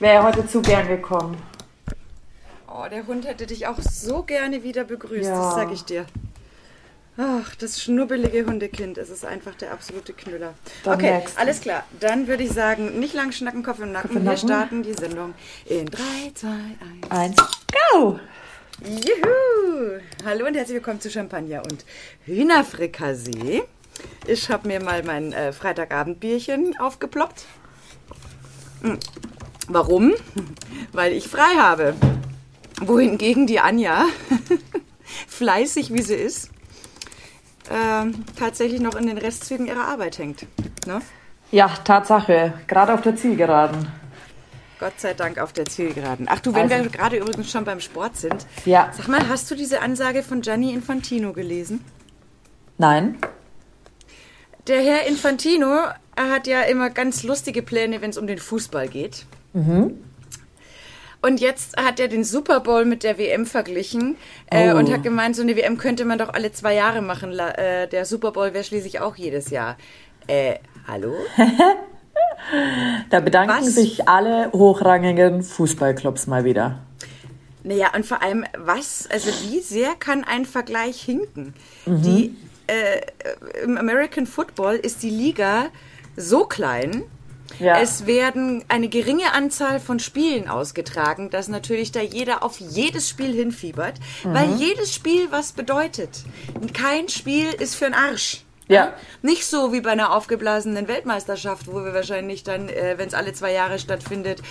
Ich wäre heute zu gern gekommen. Oh, der Hund hätte dich auch so gerne wieder begrüßt, ja. das sag ich dir. Ach, das schnubbelige Hundekind, es ist einfach der absolute Knüller. Dann okay, alles klar. Dann würde ich sagen, nicht lang schnacken, Kopf im Nacken. Kopf im Nacken. Wir starten die Sendung in 3, 2, 1. 1, go! Juhu! Hallo und herzlich willkommen zu Champagner und Hühnerfrikassee. Ich habe mir mal mein äh, Freitagabendbierchen aufgeploppt. Hm. Warum? Weil ich frei habe. Wohingegen die Anja, fleißig wie sie ist, äh, tatsächlich noch in den Restzügen ihrer Arbeit hängt. Ne? Ja, Tatsache. Gerade auf der Zielgeraden. Gott sei Dank auf der Zielgeraden. Ach du, wenn also, wir gerade übrigens schon beim Sport sind. Ja. Sag mal, hast du diese Ansage von Gianni Infantino gelesen? Nein. Der Herr Infantino, er hat ja immer ganz lustige Pläne, wenn es um den Fußball geht. Mhm. Und jetzt hat er den Super Bowl mit der WM verglichen äh, oh. und hat gemeint, so eine WM könnte man doch alle zwei Jahre machen. Äh, der Super Bowl wäre schließlich auch jedes Jahr. Äh, hallo? da bedanken was? sich alle hochrangigen Fußballclubs mal wieder. Naja, und vor allem, was, also wie sehr kann ein Vergleich hinken? Mhm. Die, äh, Im American Football ist die Liga so klein, ja. Es werden eine geringe Anzahl von Spielen ausgetragen, dass natürlich da jeder auf jedes Spiel hinfiebert, mhm. weil jedes Spiel was bedeutet. Kein Spiel ist für den Arsch. Ja. Nicht so wie bei einer aufgeblasenen Weltmeisterschaft, wo wir wahrscheinlich dann, äh, wenn es alle zwei Jahre stattfindet,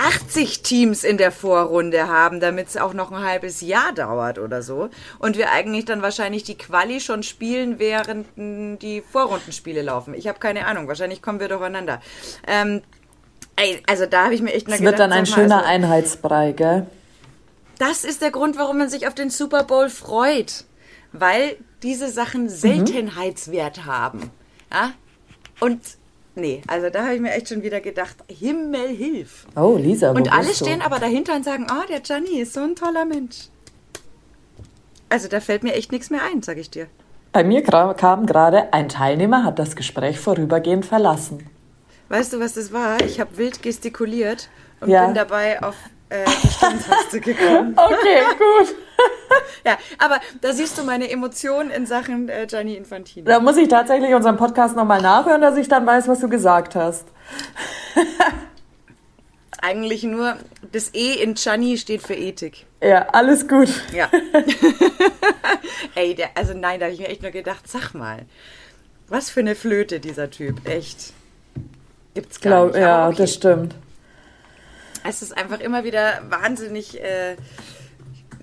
80 Teams in der Vorrunde haben, damit es auch noch ein halbes Jahr dauert oder so. Und wir eigentlich dann wahrscheinlich die Quali schon spielen, während die Vorrundenspiele laufen. Ich habe keine Ahnung. Wahrscheinlich kommen wir durcheinander. Ähm, ey, also da habe ich mir echt mal Es wird dann ein schöner also, Einheitsbrei, gell? Das ist der Grund, warum man sich auf den Super Bowl freut. Weil diese Sachen mhm. Seltenheitswert mhm. haben. Ja? Und Nee, also da habe ich mir echt schon wieder gedacht, Himmel hilf. Oh, Lisa. Und alle stehen aber dahinter und sagen, oh, der Gianni ist so ein toller Mensch. Also da fällt mir echt nichts mehr ein, sage ich dir. Bei mir kam gerade ein Teilnehmer, hat das Gespräch vorübergehend verlassen. Weißt du, was das war? Ich habe wild gestikuliert und ja. bin dabei auf äh, die Stimmtaste gekommen. okay, gut. ja, aber da siehst du meine Emotionen in Sachen äh, Gianni Infantino. Da muss ich tatsächlich unseren Podcast nochmal nachhören, dass ich dann weiß, was du gesagt hast. Eigentlich nur, das E in Gianni steht für Ethik. Ja, alles gut. Ja. Ey, der, also nein, da habe ich mir echt nur gedacht, sag mal, was für eine Flöte dieser Typ, echt. Gibt's gar Glaub, nicht. Ja, okay. das stimmt. Es ist einfach immer wieder wahnsinnig äh,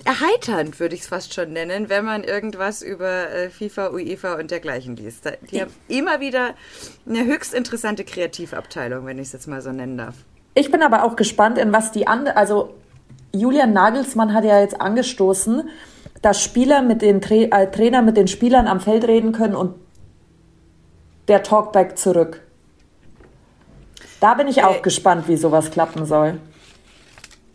erheiternd, würde ich es fast schon nennen, wenn man irgendwas über äh, FIFA, UEFA und dergleichen liest. Die haben immer wieder eine höchst interessante Kreativabteilung, wenn ich es jetzt mal so nennen darf. Ich bin aber auch gespannt, in was die andere, also Julian Nagelsmann hat ja jetzt angestoßen, dass Spieler mit den Tra äh, Trainer mit den Spielern am Feld reden können und der Talkback zurück. Da bin ich auch äh, gespannt, wie sowas klappen soll.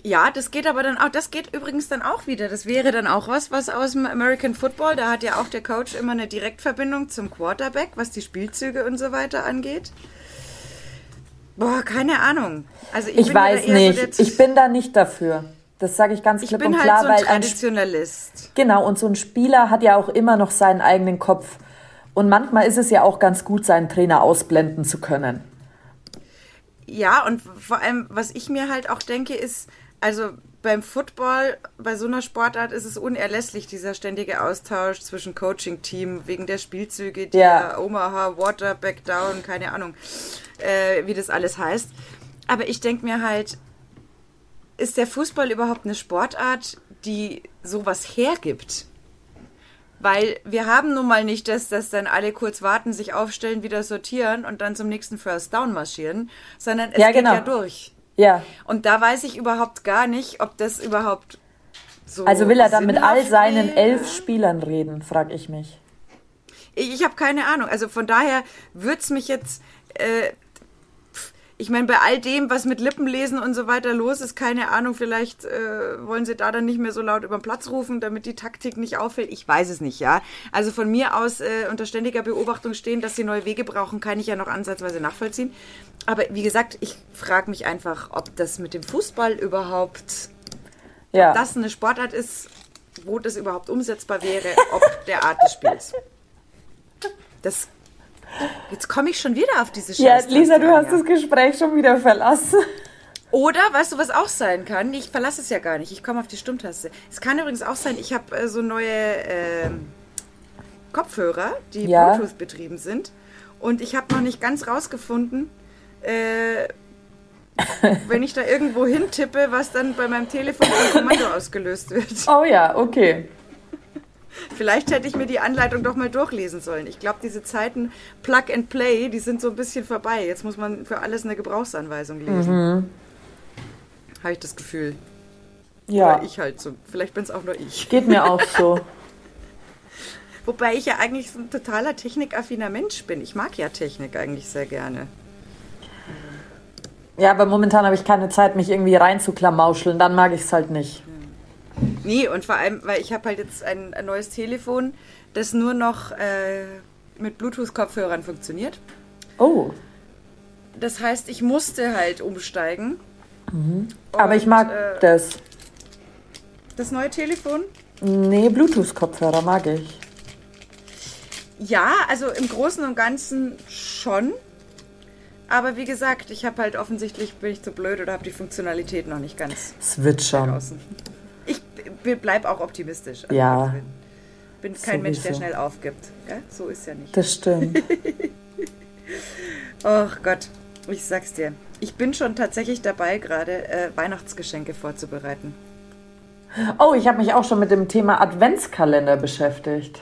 Ja, das geht aber dann auch, das geht übrigens dann auch wieder. Das wäre dann auch was, was aus dem American Football, da hat ja auch der Coach immer eine Direktverbindung zum Quarterback, was die Spielzüge und so weiter angeht. Boah, keine Ahnung. Also ich, ich weiß nicht. So ich bin da nicht dafür. Das sage ich ganz klipp und halt klar, so ein weil Traditionalist. Ein, genau, und so ein Spieler hat ja auch immer noch seinen eigenen Kopf. Und manchmal ist es ja auch ganz gut, seinen Trainer ausblenden zu können. Ja, und vor allem, was ich mir halt auch denke, ist, also beim Football, bei so einer Sportart ist es unerlässlich, dieser ständige Austausch zwischen Coaching-Team wegen der Spielzüge, die ja. Omaha, Water, Back Down, keine Ahnung, äh, wie das alles heißt. Aber ich denke mir halt, ist der Fußball überhaupt eine Sportart, die sowas hergibt? Weil wir haben nun mal nicht das, dass dann alle kurz warten, sich aufstellen, wieder sortieren und dann zum nächsten First Down marschieren, sondern es ja, geht genau. ja durch. Ja. Und da weiß ich überhaupt gar nicht, ob das überhaupt so. Also will er dann mit all seinen wäre. elf Spielern reden, frage ich mich. Ich, ich habe keine Ahnung. Also von daher würde es mich jetzt. Äh, ich meine, bei all dem, was mit Lippenlesen und so weiter los ist, keine Ahnung, vielleicht äh, wollen sie da dann nicht mehr so laut über den Platz rufen, damit die Taktik nicht auffällt. Ich weiß es nicht, ja. Also von mir aus äh, unter ständiger Beobachtung stehen, dass sie neue Wege brauchen, kann ich ja noch ansatzweise nachvollziehen. Aber wie gesagt, ich frage mich einfach, ob das mit dem Fußball überhaupt, ja. ob das eine Sportart ist, wo das überhaupt umsetzbar wäre, ob der Art des Spiels. Das Jetzt komme ich schon wieder auf diese Scheiße. Ja, Lisa, du hast das Gespräch schon wieder verlassen. Oder, weißt du, was auch sein kann? Ich verlasse es ja gar nicht. Ich komme auf die Stummtaste. Es kann übrigens auch sein, ich habe äh, so neue äh, Kopfhörer, die ja. Bluetooth betrieben sind. Und ich habe noch nicht ganz rausgefunden, äh, wenn ich da irgendwo hintippe, was dann bei meinem Telefon ein Kommando ausgelöst wird. Oh ja, okay. Vielleicht hätte ich mir die Anleitung doch mal durchlesen sollen. Ich glaube, diese Zeiten Plug and Play, die sind so ein bisschen vorbei. Jetzt muss man für alles eine Gebrauchsanweisung lesen. Mhm. Habe ich das Gefühl. Ja. Oder ich halt so. Vielleicht bin es auch nur ich. Geht mir auch so. Wobei ich ja eigentlich so ein totaler technikaffiner Mensch bin. Ich mag ja Technik eigentlich sehr gerne. Ja, aber momentan habe ich keine Zeit, mich irgendwie reinzuklamauscheln. Dann mag ich es halt nicht. Nee, und vor allem, weil ich habe halt jetzt ein, ein, neues Telefon, das nur noch äh, mit Bluetooth-Kopfhörern funktioniert. Oh. Das heißt, ich musste halt umsteigen. Mhm. Aber ich mag äh, das. Das neue Telefon? Nee, Bluetooth-Kopfhörer mag ich. Ja, also im Großen und Ganzen schon. Aber wie gesagt, ich habe halt offensichtlich bin ich zu blöd oder habe die Funktionalität noch nicht ganz. Wird schon bleib auch optimistisch. Also ja. Ich bin, bin kein Sowieso. Mensch, der schnell aufgibt. Gell? So ist ja nicht. Das stimmt. Ach Gott, ich sag's dir. Ich bin schon tatsächlich dabei, gerade äh, Weihnachtsgeschenke vorzubereiten. Oh, ich habe mich auch schon mit dem Thema Adventskalender beschäftigt.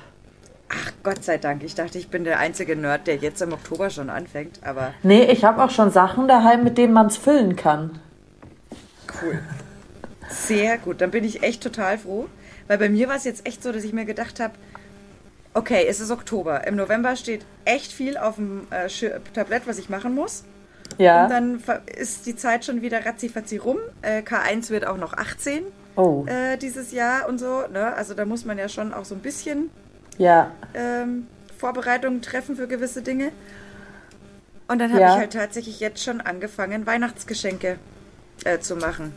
Ach Gott sei Dank. Ich dachte, ich bin der einzige Nerd, der jetzt im Oktober schon anfängt. Aber nee, ich habe auch schon Sachen daheim, mit denen man es füllen kann. Cool. Sehr gut, dann bin ich echt total froh. Weil bei mir war es jetzt echt so, dass ich mir gedacht habe, okay, es ist Oktober. Im November steht echt viel auf dem äh, Tablett, was ich machen muss. Ja. Und dann ist die Zeit schon wieder ratzifatzi rum. Äh, K1 wird auch noch 18 oh. äh, dieses Jahr und so. Ne? Also da muss man ja schon auch so ein bisschen ja. ähm, Vorbereitungen treffen für gewisse Dinge. Und dann habe ja. ich halt tatsächlich jetzt schon angefangen, Weihnachtsgeschenke äh, zu machen.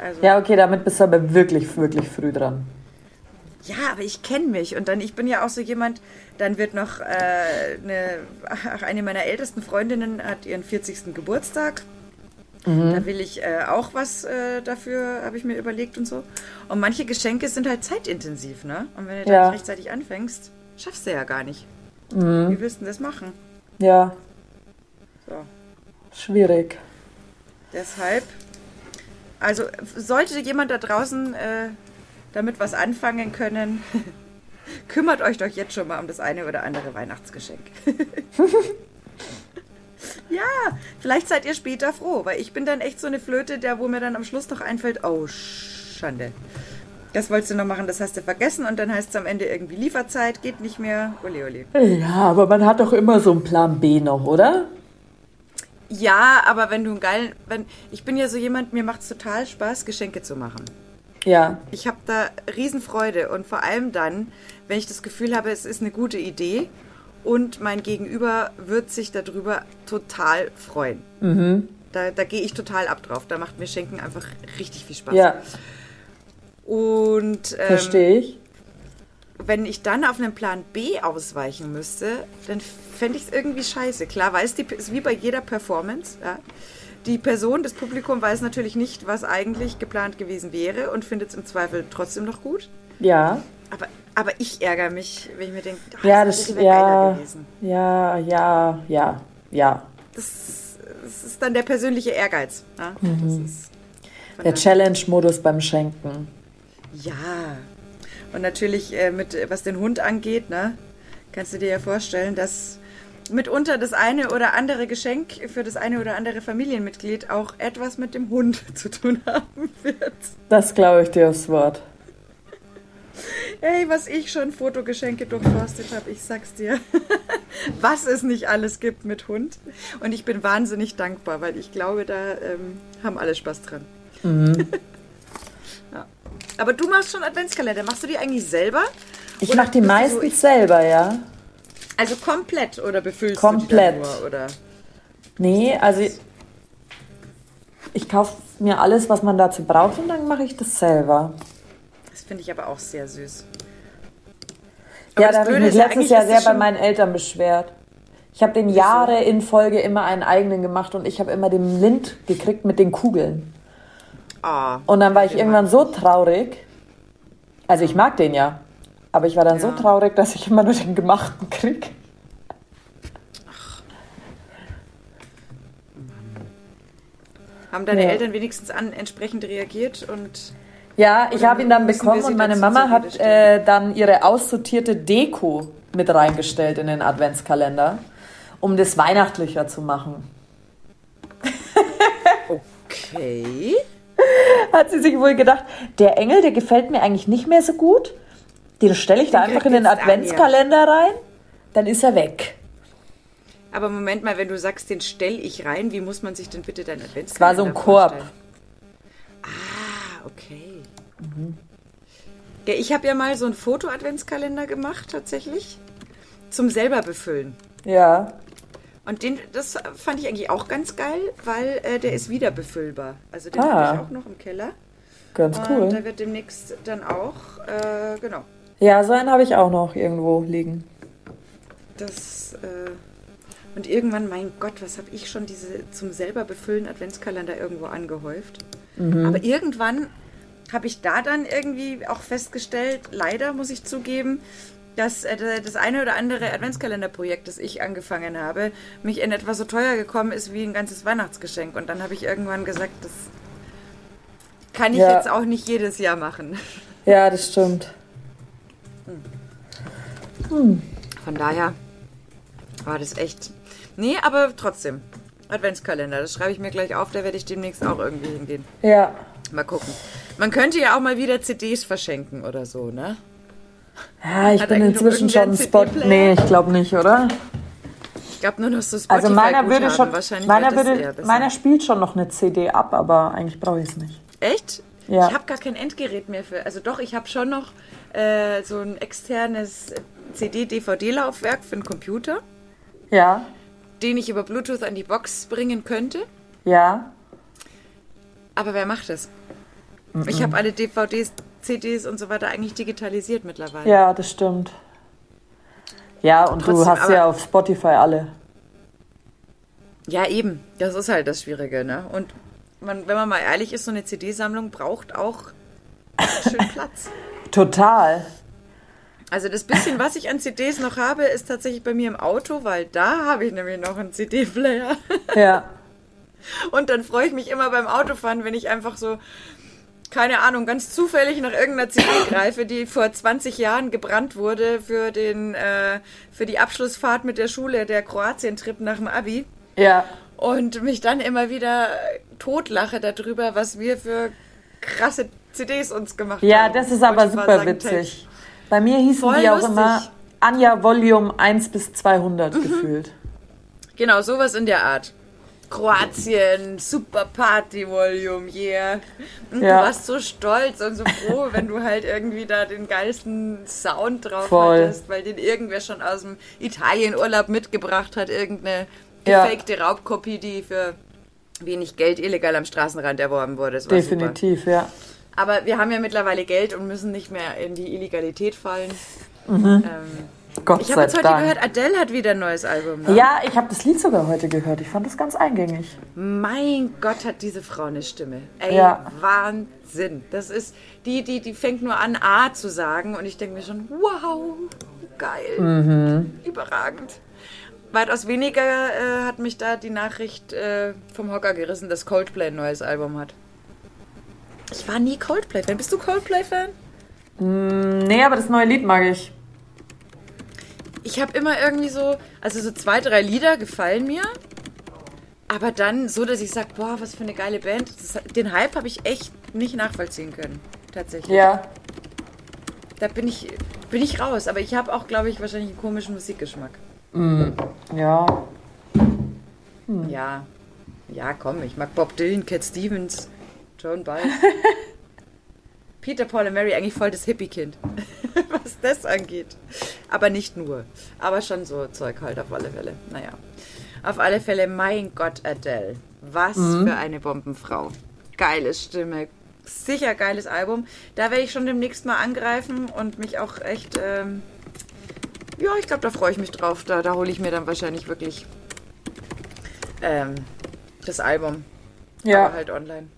Also, ja, okay, damit bist du aber wirklich, wirklich früh dran. Ja, aber ich kenne mich und dann, ich bin ja auch so jemand, dann wird noch äh, eine, ach, eine meiner ältesten Freundinnen hat ihren 40. Geburtstag. Mhm. Da will ich äh, auch was äh, dafür, habe ich mir überlegt und so. Und manche Geschenke sind halt zeitintensiv, ne? Und wenn du ja. da nicht rechtzeitig anfängst, schaffst du ja gar nicht. Mhm. Wie willst du das machen? Ja. So. Schwierig. Deshalb also sollte jemand da draußen äh, damit was anfangen können, kümmert euch doch jetzt schon mal um das eine oder andere Weihnachtsgeschenk. ja, vielleicht seid ihr später froh, weil ich bin dann echt so eine Flöte, der wo mir dann am Schluss noch einfällt, oh Schande. Das wolltest du noch machen, das hast du vergessen und dann heißt es am Ende irgendwie Lieferzeit, geht nicht mehr. Uli, uli. Ja, aber man hat doch immer so einen Plan B noch, oder? Ja, aber wenn du einen geilen, wenn ich bin ja so jemand, mir macht es total Spaß, Geschenke zu machen. Ja. Ich habe da Riesenfreude und vor allem dann, wenn ich das Gefühl habe, es ist eine gute Idee und mein Gegenüber wird sich darüber total freuen. Mhm. Da, da gehe ich total ab drauf. Da macht mir Schenken einfach richtig viel Spaß. Ja. Und ähm, verstehe ich. Wenn ich dann auf einen Plan B ausweichen müsste, dann fände ich es irgendwie scheiße. Klar weiß die, ist wie bei jeder Performance, ja. Die Person, das Publikum weiß natürlich nicht, was eigentlich geplant gewesen wäre und findet es im Zweifel trotzdem noch gut. Ja. Aber, aber ich ärgere mich, wenn ich mir denke, oh, ja, das, das ja, gewesen. Ja, ja, ja, ja. Das, das ist dann der persönliche Ehrgeiz. Ja? Mhm. der Challenge-Modus beim Schenken. Ja. Und natürlich äh, mit, was den Hund angeht, ne, kannst du dir ja vorstellen, dass mitunter das eine oder andere Geschenk für das eine oder andere Familienmitglied auch etwas mit dem Hund zu tun haben wird. Das glaube ich dir aufs Wort. Hey, was ich schon Fotogeschenke durchforstet habe, ich sag's dir. was es nicht alles gibt mit Hund. Und ich bin wahnsinnig dankbar, weil ich glaube, da ähm, haben alle Spaß dran. Mhm. Aber du machst schon Adventskalender. Machst du die eigentlich selber? Ich mache die meistens so, selber, ja. Also komplett oder befüllst komplett. du die nur? Oder? Nee, also ich, ich kaufe mir alles, was man dazu braucht und dann mache ich das selber. Das finde ich aber auch sehr süß. Aber ja, da habe ich mich letztes Jahr sehr bei meinen Eltern beschwert. Ich habe den Jahre in Folge immer einen eigenen gemacht und ich habe immer den Lind gekriegt mit den Kugeln. Ah, und dann war ich irgendwann so traurig. Also ich mag den ja, aber ich war dann ja. so traurig, dass ich immer nur den gemachten krieg. Haben deine ja. Eltern wenigstens an entsprechend reagiert und ja, ich habe ihn dann bekommen und meine Mama hat äh, dann ihre aussortierte Deko mit reingestellt in den Adventskalender, um das weihnachtlicher zu machen. okay. Hat sie sich wohl gedacht, der Engel, der gefällt mir eigentlich nicht mehr so gut. Den stelle ich da einfach in den Adventskalender rein, dann ist er weg. Aber Moment mal, wenn du sagst, den stelle ich rein, wie muss man sich denn bitte dein Adventskalender Es war so ein Korb. Ah, okay. Mhm. Ja, ich habe ja mal so einen Foto-Adventskalender gemacht, tatsächlich. Zum selber befüllen. Ja. Und den, das fand ich eigentlich auch ganz geil, weil äh, der ist wieder befüllbar. Also den ah. habe ich auch noch im Keller. Ganz cool. Und der wird demnächst dann auch, äh, genau. Ja, so einen habe ich auch noch irgendwo liegen. Das, äh, und irgendwann, mein Gott, was habe ich schon diese zum selber befüllen Adventskalender irgendwo angehäuft. Mhm. Aber irgendwann habe ich da dann irgendwie auch festgestellt, leider muss ich zugeben, dass äh, das eine oder andere Adventskalenderprojekt, das ich angefangen habe, mich in etwa so teuer gekommen ist wie ein ganzes Weihnachtsgeschenk. Und dann habe ich irgendwann gesagt, das kann ich ja. jetzt auch nicht jedes Jahr machen. Ja, das stimmt. Hm. Hm. Von daher war das echt. Nee, aber trotzdem. Adventskalender, das schreibe ich mir gleich auf, da werde ich demnächst auch irgendwie hingehen. Ja. Mal gucken. Man könnte ja auch mal wieder CDs verschenken oder so, ne? Ja, ich Hat bin inzwischen schon Spot. Nee, ich glaube nicht, oder? Ich glaube nur noch so Spotify Also meiner würde schon. Meiner, würde, meiner spielt schon noch eine CD ab, aber eigentlich brauche ich es nicht. Echt? Ja. Ich habe gar kein Endgerät mehr für. Also doch, ich habe schon noch äh, so ein externes CD-DVD-Laufwerk für den Computer. Ja. Den ich über Bluetooth an die Box bringen könnte. Ja. Aber wer macht das? Mm -mm. Ich habe alle DVDs, CDs und so weiter eigentlich digitalisiert mittlerweile. Ja, das stimmt. Ja, und Trotzdem, du hast ja auf Spotify alle. Ja, eben. Das ist halt das Schwierige, ne? Und man, wenn man mal ehrlich ist, so eine CD-Sammlung braucht auch schön Platz. Total. Also das bisschen, was ich an CDs noch habe, ist tatsächlich bei mir im Auto, weil da habe ich nämlich noch einen CD-Player. Ja. Und dann freue ich mich immer beim Autofahren, wenn ich einfach so, keine Ahnung, ganz zufällig nach irgendeiner CD greife, die vor 20 Jahren gebrannt wurde für, den, äh, für die Abschlussfahrt mit der Schule, der Kroatien-Trip nach dem Abi. Ja. Und mich dann immer wieder totlache darüber, was wir für krasse CDs uns gemacht ja, haben. Ja, das ist aber super witzig. Bei mir hießen Voll die auch lustig. immer Anja Volume 1 bis 200 mhm. gefühlt. Genau, sowas in der Art. Kroatien, Super Party Volume, yeah. Und ja. du warst so stolz und so froh, wenn du halt irgendwie da den geilsten Sound drauf Voll. hattest, weil den irgendwer schon aus dem Italienurlaub mitgebracht hat, irgendeine gefakte ja. Raubkopie, die für wenig Geld illegal am Straßenrand erworben wurde. Definitiv, super. ja. Aber wir haben ja mittlerweile Geld und müssen nicht mehr in die Illegalität fallen. Mhm. Ähm, Gott ich habe jetzt heute Dank. gehört, Adele hat wieder ein neues Album. Ne? Ja, ich habe das Lied sogar heute gehört. Ich fand das ganz eingängig. Mein Gott, hat diese Frau eine Stimme. Ey, ja. Wahnsinn. Das ist, die, die, die fängt nur an, A zu sagen und ich denke mir schon, wow, geil, mhm. überragend. Weitaus weniger äh, hat mich da die Nachricht äh, vom Hocker gerissen, dass Coldplay ein neues Album hat. Ich war nie Coldplay-Fan. Bist du Coldplay-Fan? Mm, nee, aber das neue Lied mag ich. Ich habe immer irgendwie so, also so zwei, drei Lieder gefallen mir. Aber dann so, dass ich sage, boah, was für eine geile Band. Das, den Hype habe ich echt nicht nachvollziehen können. Tatsächlich. Ja. Da bin ich, bin ich raus. Aber ich habe auch, glaube ich, wahrscheinlich einen komischen Musikgeschmack. Mm, ja. Hm. Ja. Ja, komm, ich mag Bob Dylan, Cat Stevens, Joan Baez. Peter, Paul und Mary eigentlich voll das Hippie-Kind, was das angeht. Aber nicht nur. Aber schon so Zeug halt auf alle Fälle. Naja. Auf alle Fälle, mein Gott, Adele. Was mhm. für eine Bombenfrau. Geile Stimme. Sicher geiles Album. Da werde ich schon demnächst mal angreifen und mich auch echt. Ähm, ja, ich glaube, da freue ich mich drauf. Da, da hole ich mir dann wahrscheinlich wirklich ähm, das Album. Ja. Aber halt online.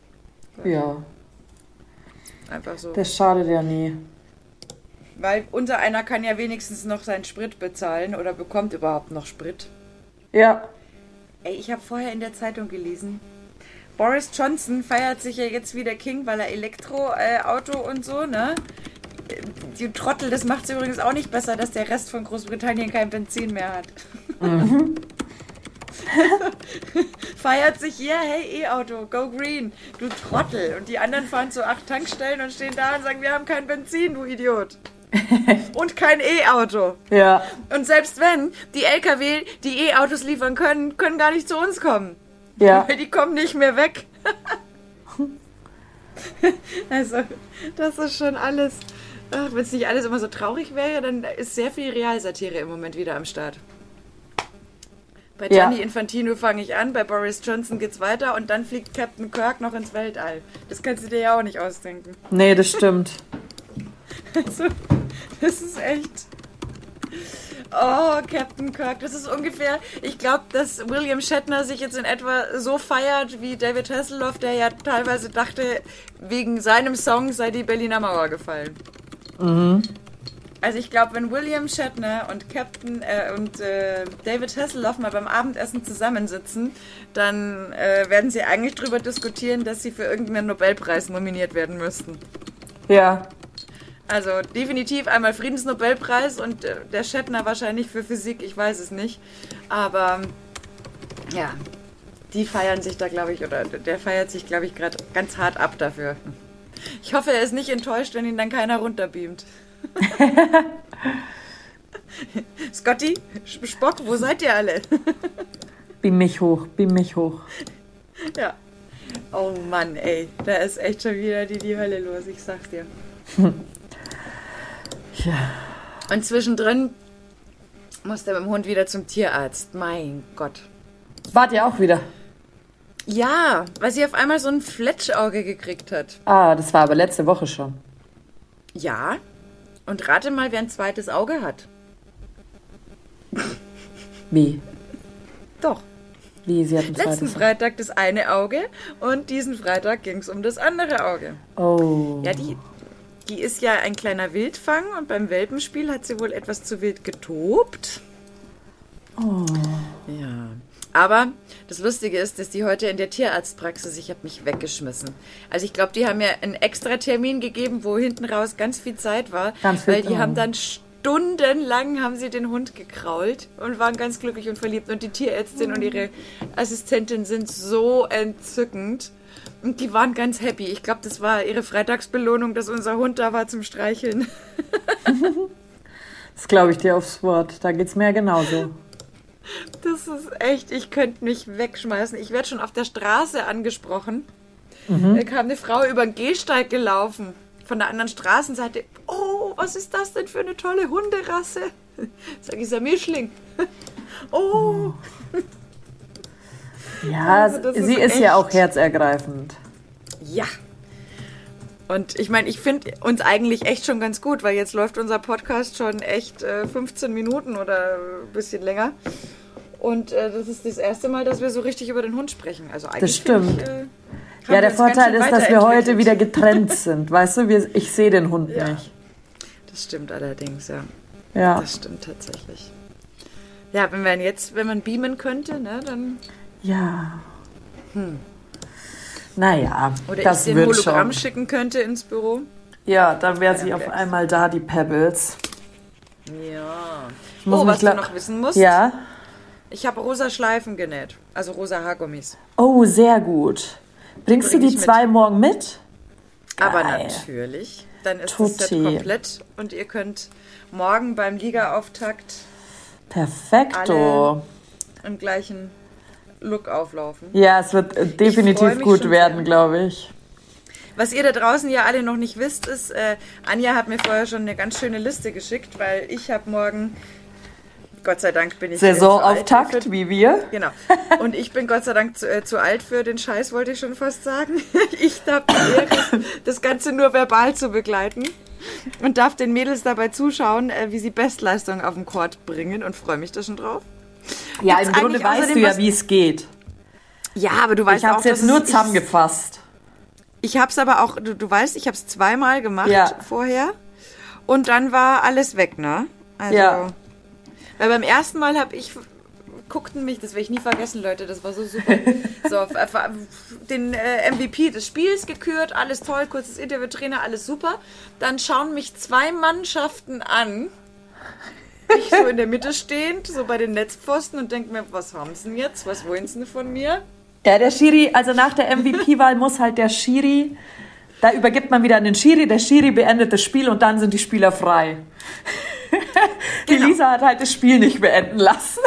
Ja. Einfach so. Das schadet ja nie. Weil unser einer kann ja wenigstens noch seinen Sprit bezahlen oder bekommt überhaupt noch Sprit. Ja. Ey, ich habe vorher in der Zeitung gelesen, Boris Johnson feiert sich ja jetzt wieder King, weil er Elektroauto äh, und so, ne? Die Trottel, das macht es übrigens auch nicht besser, dass der Rest von Großbritannien kein Benzin mehr hat. Mhm. Feiert sich hier, hey E-Auto, go green, du Trottel. Und die anderen fahren zu acht Tankstellen und stehen da und sagen, wir haben kein Benzin, du Idiot. und kein E-Auto. Ja. Und selbst wenn die LKW, die E-Autos liefern können, können gar nicht zu uns kommen. Ja. Weil die kommen nicht mehr weg. also, das ist schon alles. Wenn es nicht alles immer so traurig wäre, dann ist sehr viel Realsatire im Moment wieder am Start. Bei Gianni ja. Infantino fange ich an, bei Boris Johnson geht's weiter und dann fliegt Captain Kirk noch ins Weltall. Das kannst du dir ja auch nicht ausdenken. Nee, das stimmt. Also, das ist echt. Oh, Captain Kirk, das ist ungefähr, ich glaube, dass William Shatner sich jetzt in etwa so feiert wie David Hasselhoff, der ja teilweise dachte, wegen seinem Song sei die Berliner Mauer gefallen. Mhm. Also ich glaube, wenn William Shatner und Captain äh, und äh, David Hasselhoff mal beim Abendessen zusammensitzen, dann äh, werden sie eigentlich darüber diskutieren, dass sie für irgendeinen Nobelpreis nominiert werden müssten. Ja. Also definitiv einmal Friedensnobelpreis und äh, der Shatner wahrscheinlich für Physik, ich weiß es nicht. Aber ja, die feiern sich da, glaube ich, oder der feiert sich, glaube ich, gerade ganz hart ab dafür. Ich hoffe, er ist nicht enttäuscht, wenn ihn dann keiner runterbeamt. Scotty, Spock, wo seid ihr alle? beam mich hoch, beam mich hoch. Ja. Oh Mann, ey, da ist echt schon wieder die, die Hölle los, ich sag's dir. ja. Und zwischendrin muss der mit dem Hund wieder zum Tierarzt. Mein Gott. Wart ihr auch wieder? Ja, weil sie auf einmal so ein Fletschauge gekriegt hat. Ah, das war aber letzte Woche schon. Ja, und rate mal, wer ein zweites Auge hat. Wie? Doch. Wie, sie hat ein Letzten Freitag das eine Auge und diesen Freitag ging es um das andere Auge. Oh. Ja, die, die ist ja ein kleiner Wildfang und beim Welpenspiel hat sie wohl etwas zu wild getobt. Oh. Ja. Aber das Lustige ist, dass die heute in der Tierarztpraxis, ich habe mich weggeschmissen. Also ich glaube, die haben mir einen extra Termin gegeben, wo hinten raus ganz viel Zeit war, ganz viel weil die haben dann stundenlang haben sie den Hund gekrault und waren ganz glücklich und verliebt und die Tierärztin und ihre Assistentin sind so entzückend. Und die waren ganz happy. Ich glaube, das war ihre Freitagsbelohnung, dass unser Hund da war zum Streicheln. das glaube ich dir aufs Wort. Da geht es mir genauso. Das ist echt, ich könnte mich wegschmeißen. Ich werde schon auf der Straße angesprochen. Mhm. Da kam eine Frau über den Gehsteig gelaufen. Von der anderen Straßenseite. Oh, was ist das denn für eine tolle Hunderasse? Sag ich, ist ein Mischling. Oh. Ja, also sie ist, ist ja auch herzergreifend. Ja. Und ich meine, ich finde uns eigentlich echt schon ganz gut, weil jetzt läuft unser Podcast schon echt äh, 15 Minuten oder ein bisschen länger. Und äh, das ist das erste Mal, dass wir so richtig über den Hund sprechen. Also eigentlich das stimmt. Ich, äh, ja, der Vorteil ist, dass wir heute wieder getrennt sind. Weißt du, wir, ich sehe den Hund ja. nicht. Das stimmt allerdings, ja. Ja. Das stimmt tatsächlich. Ja, wenn man jetzt, wenn man beamen könnte, ne, dann. Ja. Hm. Naja, Oder das ich den wird Hologramm schon. schicken könnte ins Büro. Ja, dann wäre sie auf einmal da, die Pebbles. Ja. muss Oh, was du noch wissen musst? Ja. Ich habe rosa Schleifen genäht. Also rosa Haargummis. Oh, sehr gut. Bringst Bring du die mit. zwei morgen mit? Aber Geil. natürlich. Dann ist das Set Tutti. komplett und ihr könnt morgen beim Ligaauftakt Perfekto. Im gleichen Look auflaufen. Ja, es wird definitiv gut werden, glaube ich. Was ihr da draußen ja alle noch nicht wisst, ist, äh, Anja hat mir vorher schon eine ganz schöne Liste geschickt, weil ich habe morgen Gott sei Dank bin ich Saisonauftakt wie wir. Genau. Und ich bin Gott sei Dank zu, äh, zu alt für den Scheiß, wollte ich schon fast sagen. Ich die Ehre, das Ganze nur verbal zu begleiten und darf den Mädels dabei zuschauen, äh, wie sie Bestleistung auf dem Court bringen und freue mich da schon drauf. Ja, Gibt's im Grunde weißt du ja, wie es geht. Ja, aber du weißt ich auch, Ich habe es jetzt nur zusammengefasst. Ich habe es aber auch, du, du weißt, ich habe es zweimal gemacht ja. vorher und dann war alles weg, ne? Also, ja. Weil beim ersten Mal habe ich guckten mich, das werde ich nie vergessen, Leute, das war so super. so, den äh, MVP des Spiels gekürt, alles toll, kurzes Interview, Trainer, alles super. Dann schauen mich zwei Mannschaften an. Ich so in der Mitte stehend, so bei den Netzpfosten und denke mir, was haben sie denn jetzt? Was wollen sie denn von mir? Ja, der Schiri, also nach der MVP-Wahl muss halt der Schiri, da übergibt man wieder an den Schiri, der Schiri beendet das Spiel und dann sind die Spieler frei. die genau. Lisa hat halt das Spiel nicht beenden lassen.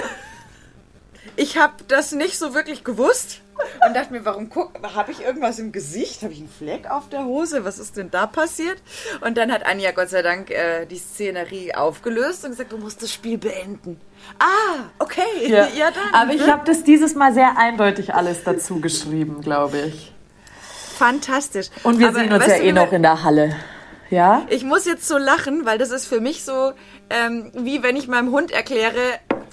Ich habe das nicht so wirklich gewusst und dachte mir, warum guck, habe ich irgendwas im Gesicht? Habe ich einen Fleck auf der Hose? Was ist denn da passiert? Und dann hat Anja Gott sei Dank äh, die Szenerie aufgelöst und gesagt, du musst das Spiel beenden. Ah, okay. Ja, ja dann. Aber ich habe das dieses Mal sehr eindeutig alles dazu geschrieben, glaube ich. Fantastisch. Und wir Aber, sehen uns ja eh noch in der Halle. Ja? Ich muss jetzt so lachen, weil das ist für mich so, ähm, wie wenn ich meinem Hund erkläre,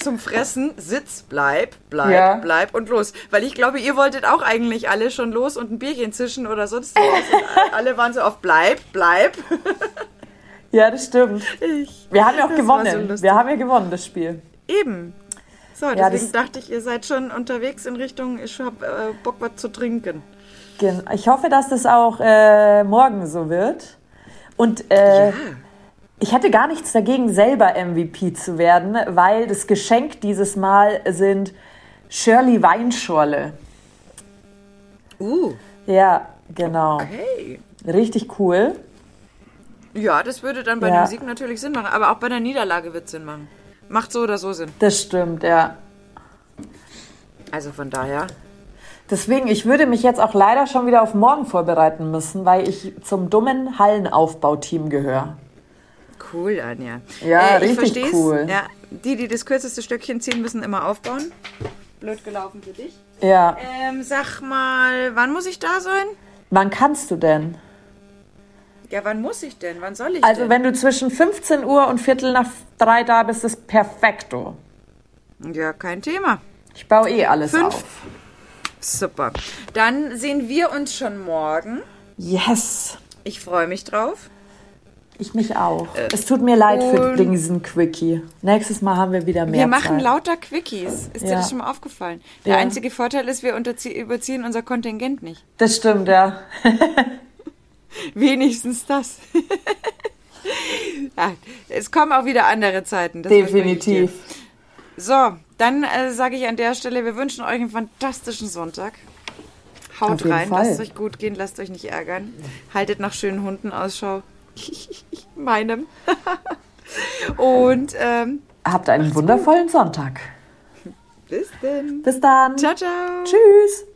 zum Fressen, sitz, bleib, bleib, ja. bleib und los. Weil ich glaube, ihr wolltet auch eigentlich alle schon los und ein Bierchen zischen oder sonst was. alle waren so auf bleib, bleib. ja, das stimmt. Ich, wir haben ja auch gewonnen. So wir haben ja gewonnen, das Spiel. Eben. So, ja, deswegen dachte ich, ihr seid schon unterwegs in Richtung, ich habe äh, Bock, was zu trinken. Ich hoffe, dass das auch äh, morgen so wird. Und äh, ja. Ich hatte gar nichts dagegen, selber MVP zu werden, weil das Geschenk dieses Mal sind Shirley Weinschorle. Uh. Ja, genau. Okay. Richtig cool. Ja, das würde dann bei ja. dem Sieg natürlich Sinn machen, aber auch bei der Niederlage wird es Sinn machen. Macht so oder so Sinn. Das stimmt, ja. Also von daher. Deswegen, ich würde mich jetzt auch leider schon wieder auf morgen vorbereiten müssen, weil ich zum dummen Hallenaufbauteam gehöre. Cool, Anja. Ja, äh, richtig cool. Ja, die, die das kürzeste Stöckchen ziehen, müssen immer aufbauen. Blöd gelaufen für dich. Ja. Ähm, sag mal, wann muss ich da sein? Wann kannst du denn? Ja, wann muss ich denn? Wann soll ich also, denn? wenn du zwischen 15 Uhr und Viertel nach drei da bist, ist perfekto. Ja, kein Thema. Ich baue eh alles Fünf, auf. Super. Dann sehen wir uns schon morgen. Yes. Ich freue mich drauf. Ich mich auch. Äh, es tut mir leid für diesen Quickie. Nächstes Mal haben wir wieder mehr. Wir machen Zeit. lauter Quickies. Ist ja. dir das schon mal aufgefallen? Der ja. einzige Vorteil ist, wir überziehen unser Kontingent nicht. Das stimmt, ja. Wenigstens das. ja, es kommen auch wieder andere Zeiten. Definitiv. So, dann äh, sage ich an der Stelle, wir wünschen euch einen fantastischen Sonntag. Haut rein, Fall. lasst euch gut gehen, lasst euch nicht ärgern. Haltet nach schönen Hunden Ausschau. Meinem. Und ähm, habt einen wundervollen gut. Sonntag. Bis denn. Bis dann. Ciao, ciao. Tschüss.